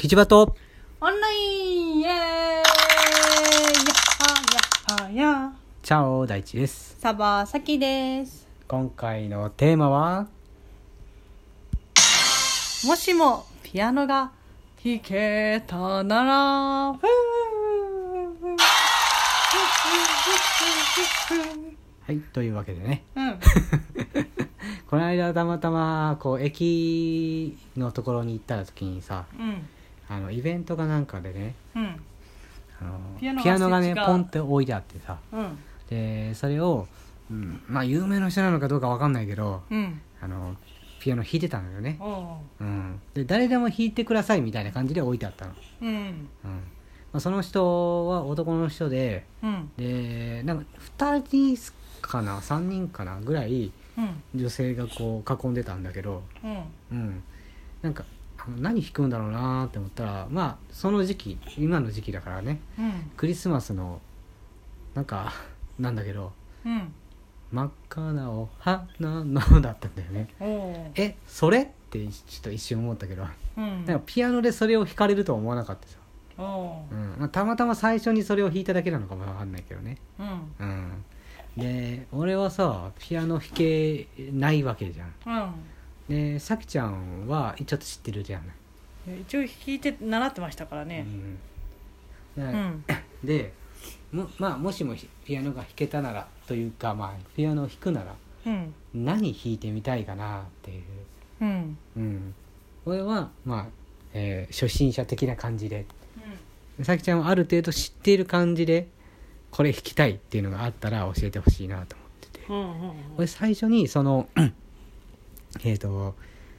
キジバト。オンラインイエーイ。やっはやっはや。チャオ大地です。サバサキです。今回のテーマは？もしもピアノが弾けたなら。ふはいというわけでね。うん。この間たまたまこう駅のところに行った時にさうんあのイベントかなんかでねうん。あのピアノがねポンって置いてあってさ。うん。でそれを、うん、まあ有名な人なのかどうかわかんないけどうん。あのピアノ弾いてたのよね、おうん、で誰でも弾いてくださいみたいな感じで置いてあったの、ううん。うん。まあ、その人は男の人でうん。でなんか2人かな？3人かな？ぐらいうん。女性がこう囲んでたんだけど、うん。うん、なんか何弾くんだろうなーって思ったらまあその時期今の時期だからね。うん。クリスマスのなんか なんだけどうん。真っ赤なお花のだったんだよね。えそれ？ってちょっと一瞬思ったけど。うん。なんかピアノでそれを弾かれるとは思わなかったさ、おううん。まあ、たまたま最初にそれを弾いただけなのかもわかんないけどね。うん。うん。で俺はさピアノ弾けないわけじゃんでさきちゃんはちょっと知ってるじゃん、一応弾いて習ってましたからね。うんでうん。でもまあもしもピアノが弾けたならというかまあピアノを弾くならうん。何弾いてみたいかなっていう。うん。うん。俺はまあ、えー初心者的な感じで。さきちゃんはある程度知っている感じでこれ弾きたいっていうのがあったら教えてほしいなと思ってて。うんうん俺最初にそのえっと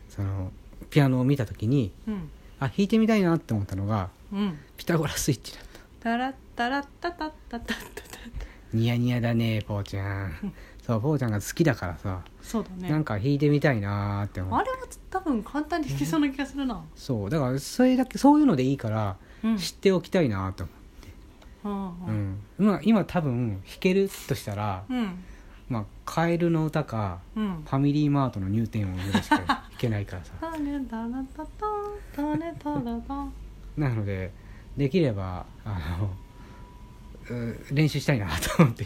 そのピアノを見た時にうん。あ弾いてみたいなって思ったのがうん。ピタゴラスイッチだった。タラッタラッタタッタタッタタ。ニヤニヤだねぽーちゃん。そうぽーちゃんが好きだからさ、そうだね。なんか弾いてみたいなーって思ってあれは多分簡単に弾けそうな気がするな。そうだからそれだけそういうのでいいからうん。知っておきたいなと思うんう、うん。まあ、今多分弾けるとしたら、うんまあ、カエルの歌かうん。ファミリーマートの入店音ぐらいしか弾けないからさ。なのでできればあのう練習したいなと思って。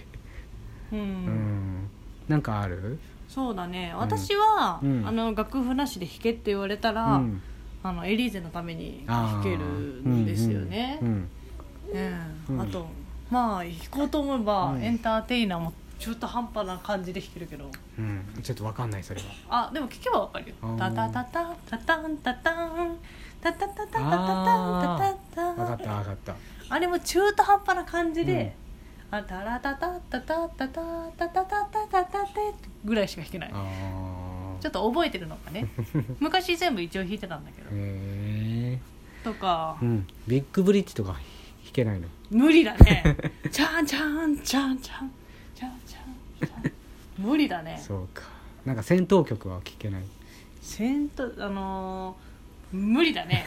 ううん。んなんかある？そうだね。私はうん。あの楽譜なしで弾けって言われたうらん。あのエリーゼのために弾けるんですよね。うんうんうん。うん。あとまあ弾こうと思えばうん。エンターテイナーも中途半端な感じで弾けるけど。うん。ちょっとわかんないそれは。あでも聞けばわかるよ。タタタタタタンタタンタタタタタタタンタタわかタったわかった。あれも中途半端な感じで、あタラタタタタタタタタタタタタタぐらいしか弾けないちょっと覚えてるのかね昔全部一応弾いてたんだけどへえとかうんビッグブリッジとか弾けないの無理だねチャンチャンチャンチャン無理だね。そうか。なんか戦闘曲は聴けない。戦闘あのー無理だね。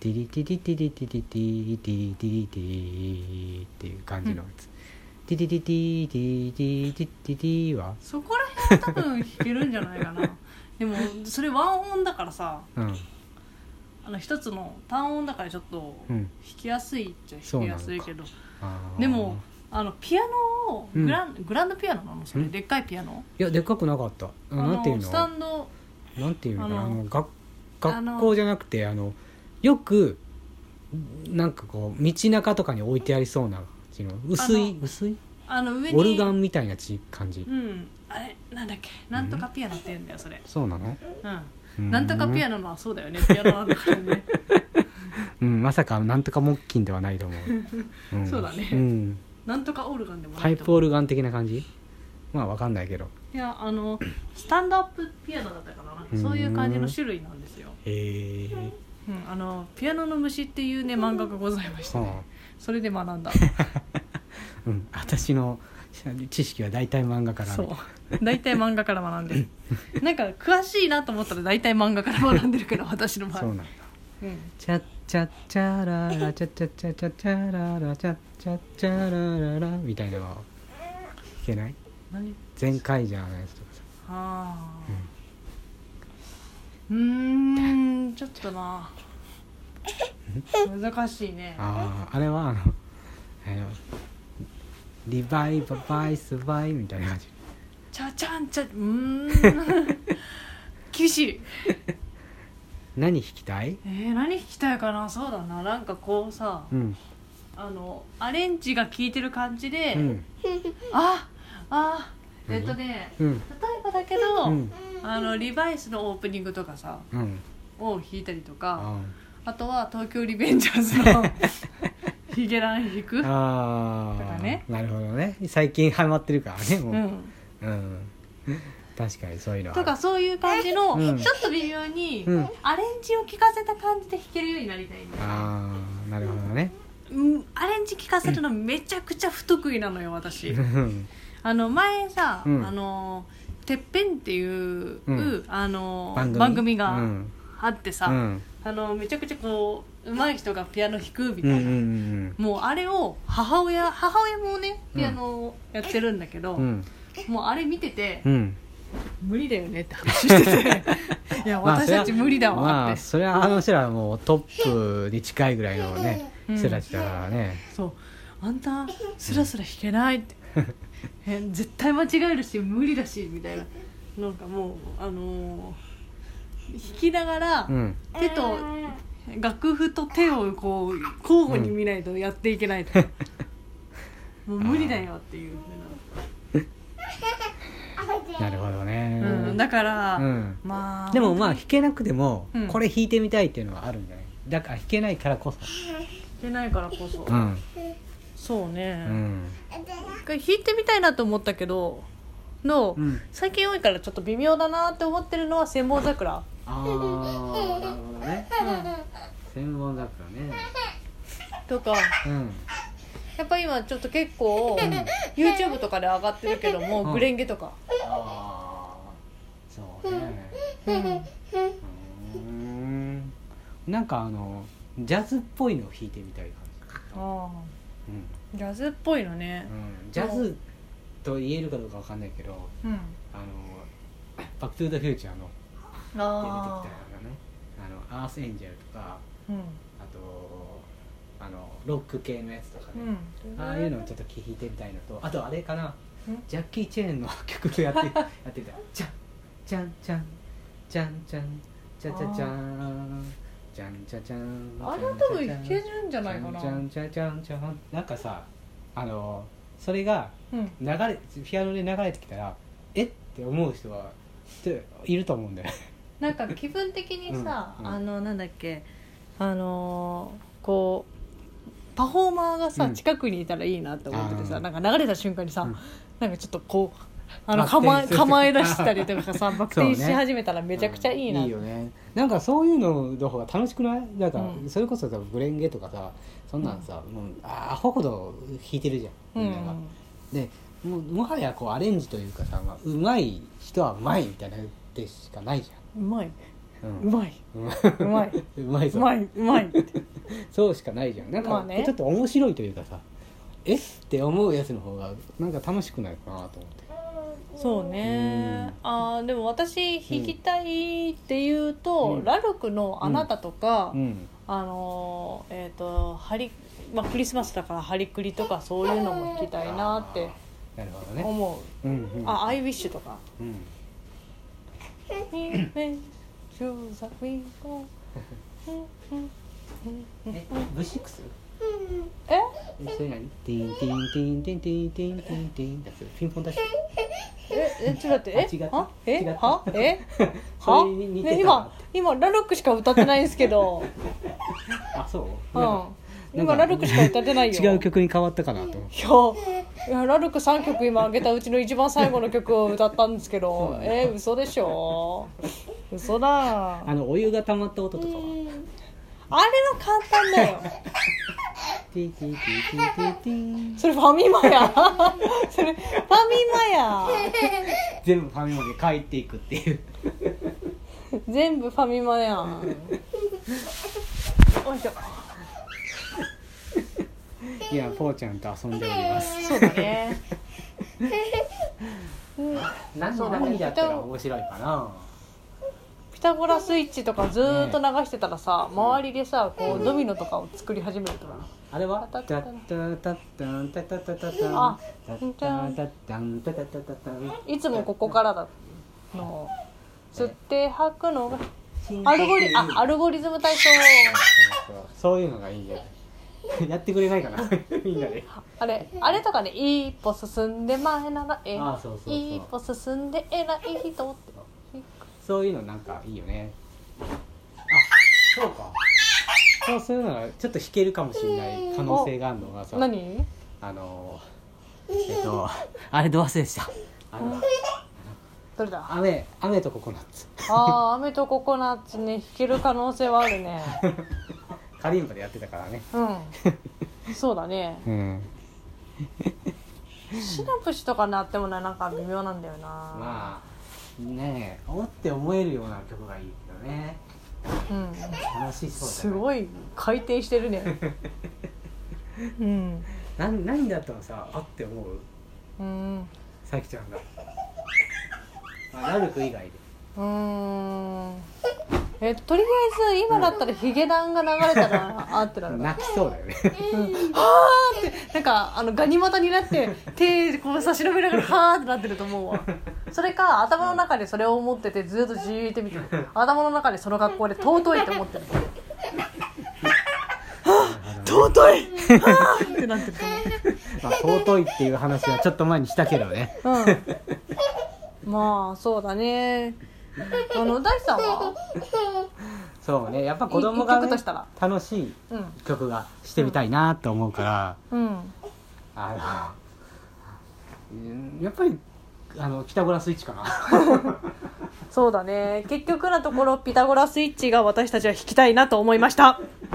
ティリティリティリティリティティリティリティっていう感じのやつ、ティリティティティティティティティはそこら辺は多分弾けるんじゃないかなでもそれワン音だからさうんあの一つの単音だからちょっとうん弾きやすいっちゃ弾きやすいけどあーでもあのピアノグラン,、グランドピアノなの？それ、うん。でっかいピアノ？いやでっかくなかった。ああなんていうスタのンド。なんていうのああのの学あの学校じゃなくてあのよくなんかこう道中とかに置いてありそうな薄いあの薄い？あの上に。オルガンみたいなち感じ。うん。あれ？なんだっけ？なんとかピアノって言うんだよそれ。そうなの？うん。なんとかピアノのはそうだよね。ピアノなんだからね。うんまさかなんとか木琴ではないと思う、ん。そうだね。うんなんとかオルガンでもパイないと思う。プオルガン的な感じ？まあわかんないけど。いやあの スタンドアップピアノだったかな？なんかそういう感じの種類なんですよ、へえうん、あのピアノの虫っていうね漫画がございまして、ね。はそれで学んだ。あ うん。私の知識は大体漫画からそう。大体漫画から学んでる。なんか詳しいなと思ったら大体漫画から学んでるけど私の場合。そうなんだ。うん。チャッチャッチャララチャッチャッチャチャチャララチャッチャッチャラララみたいなのは弾けない？何？全開じゃのやつとかさ。ああ。うーんちょっとな。難しいね。あああれはあのリバイババイスバイみたいな感じ。ちゃちゃんちゃうーん。厳しい何弾きたい？えー、何弾きたいかな？そうだな。なんかこうさうん。あのアレンジが効いてる感じで、うん。ああえっとねうん。例えばだけど、うん。あのリバイスのオープニングとかさうん。を弾いたりとかああ。とは東京リベンジャーズの ヒゲラン弾くとかね。なるほどね。最近ハマってるからねもう。うん。うん確かにそういうのは。とかそういう感じの、うん。ちょっと微妙に、うん。アレンジを聞かせた感じで弾けるようになりたいんだよああなるほどね。うんアレンジ聞かせるのめちゃくちゃ不得意なのよ私。うん。あの前さ、うん。あのてっぺんっていう、うん。あの番組？がうん。あってさ、うん。あのめちゃくちゃこう上手い人がピアノ弾くみたいな、うんうんうんもうあれを母親母親もねピアノをやってるんだけど、うん。もうあれ見てて、うん無理だよねって話。してていやまあ私たち無理だわ。まあって、それはあの人らはもうトップに近いぐらいのねうん。人たちだからね。そう。あんたスラスラ弾けないって。え絶対間違えるし無理だしみたいな。なんかもうあのー弾きながら、うん。手と楽譜と手をこう交互に見ないとやっていけないと、もう無理だよっていうなるほどね。ふうん、だから、うん。まあでもまあ弾けなくてもうん。これ弾いてみたいっていうのはあるんじゃない？だから弾けないからこそ。弾けないからこそ、うん。そううね、ん。一回弾いてみたいなと思ったけどの、うん。最近多いからちょっと微妙だなって思ってるのは千本桜、ああなるほどね。千本桜ね。とか。うん。やっぱ今ちょっと結構、YouTube とかで上がってるけども、うん。グレンゲとか、ああそうね。うん。なんかあのジャズっぽいのを弾いてみたい感じあうん。ージャズっぽいのね。うん。ジャズと言えるかどうかわかんないけどうん。あの「バック・トゥ・ザ・フュー。チャー」ので出てきたようなあね。あのアース・エンジェルとかあうん。あとあのロック系のやつとかね、うん。ああいうのをちょっと聴いてみたいのとあとあれかな。うんジャッキー・チェーンの曲をやって やってた「チャンチャンチャンチャンチャンチャチャチャンチャンチャチャンあれは多分いけるんじゃないかなチャンチャンチャンチャンなんかさあのそれがうん流れピアノで流れてきたらえって思う人はっていると思うんだよねなんか気分的にさ、うんうんあのなんだっけあのーこうパフォーマーがさ、うん近くにいたらいいなって思っててさなんか流れた瞬間にさ、うんなんかちょっとこうあの構え構え出したりとかさバク転し始めたらめちゃくちゃいいな、いいよね。なんかそういうのの方が楽しくない？なんか、うん。それこそさグレンゲとかさそんなんさ、もうあアホほど弾いてるじゃんうみんなが、んでもうもはやこうアレンジというかさ、まあ、うまい人はうまいみたいなでしかないじうまい。ゃん、うまい。うん、うまい。うまいうぞまい。うまい そうしかないじゃん。なんか、まあね。ちょっと面白いというかさえ？って思うやつの方がなんか楽しくないかなと思って。そうね。あーでも私弾きたいっていうと、うん。ラルクの「あなた」とか、うん。あのーえっ、とハリ、まあ、クリスマスだからハリクリとかそういうのも弾きたいなってあーなるほどね。思う、うんうん。あアイウィッシュとか。うん「Even through the window. え？V6? ええそれ何？ティンティンティンティンティンティンティンティンピンポンダッシュ。ええちょっと待ってえはえはえ そはね今今ラルクしか歌ってないんですけど。あそう？うん。今ラルクしか歌ってないよ。違う曲に変わったかなと。いやラルク3曲今上げたうちの一番最後の曲を歌ったんですけど。えー、嘘でしょ？嘘だ。あのお湯が溜まった音とかは？あれは簡単だよ。ティティティティティティン。それファミマや。それファミマや。全部ファミマで帰っていくっていう。全部ファミマやん。おいしょ。いやぽーちゃんと遊んでおります。そうだね。何そうだね何だったら面白いかな。ピタゴラスイッチとかずーっと流してたらさ、周りでさこうドミノとかを作り始めるとかあれは？タタタッタタタタッタンタタタタタンあタッタンタッタンタタタタタンいつもここからだの。吸って吐くのがアルゴリあアルゴリズム体操。そういうのがいいよやってくれないかな。みんなで。あれあれとかね一歩進んで前ならえあそうそうそう。一歩進んで偉い人って。そういうのなんかいいよね。あそうかそうするならちょっと弾けるかもしれない可能性があるのがさ。何？あのえっとあれど忘れした。あのどれだ？雨雨とココナッツ。あー飴とココナッツね弾ける可能性はあるね。カリンバでやってたからね。うん。そうだね。うん。シナプシとかなってもななんか微妙なんだよな。まあねえおって思えるような曲がいいけどねうん。楽しそうだすごい回転してるね。うん。なん何だったのさあって思う？うん。さきちゃんが、まあ、ラルク以外で。うーんえとりあえず今だったらヒゲダンが流れたらあってなる。な泣きそうだよね。はーって。なんかあのガニ股になって手こう差し伸べながらはーってなってると思うわ。それか頭の中でそれを思っててずっとじーって見てる。頭の中でその格好で尊いって思ってる。尊い。はーってなってるとまあ尊いっていう話はちょっと前にしたけどね。思ううん。まあそうだね あの大地さんは？そうね。やっぱ子供が、ね曲としたら、楽しいうん曲がしてみたいなと思うから、うん。あのうんやっぱりあの北ゴラスイッチかな。そうだね。結局のところピタゴラスイッチが私たちは弾きたいなと思いました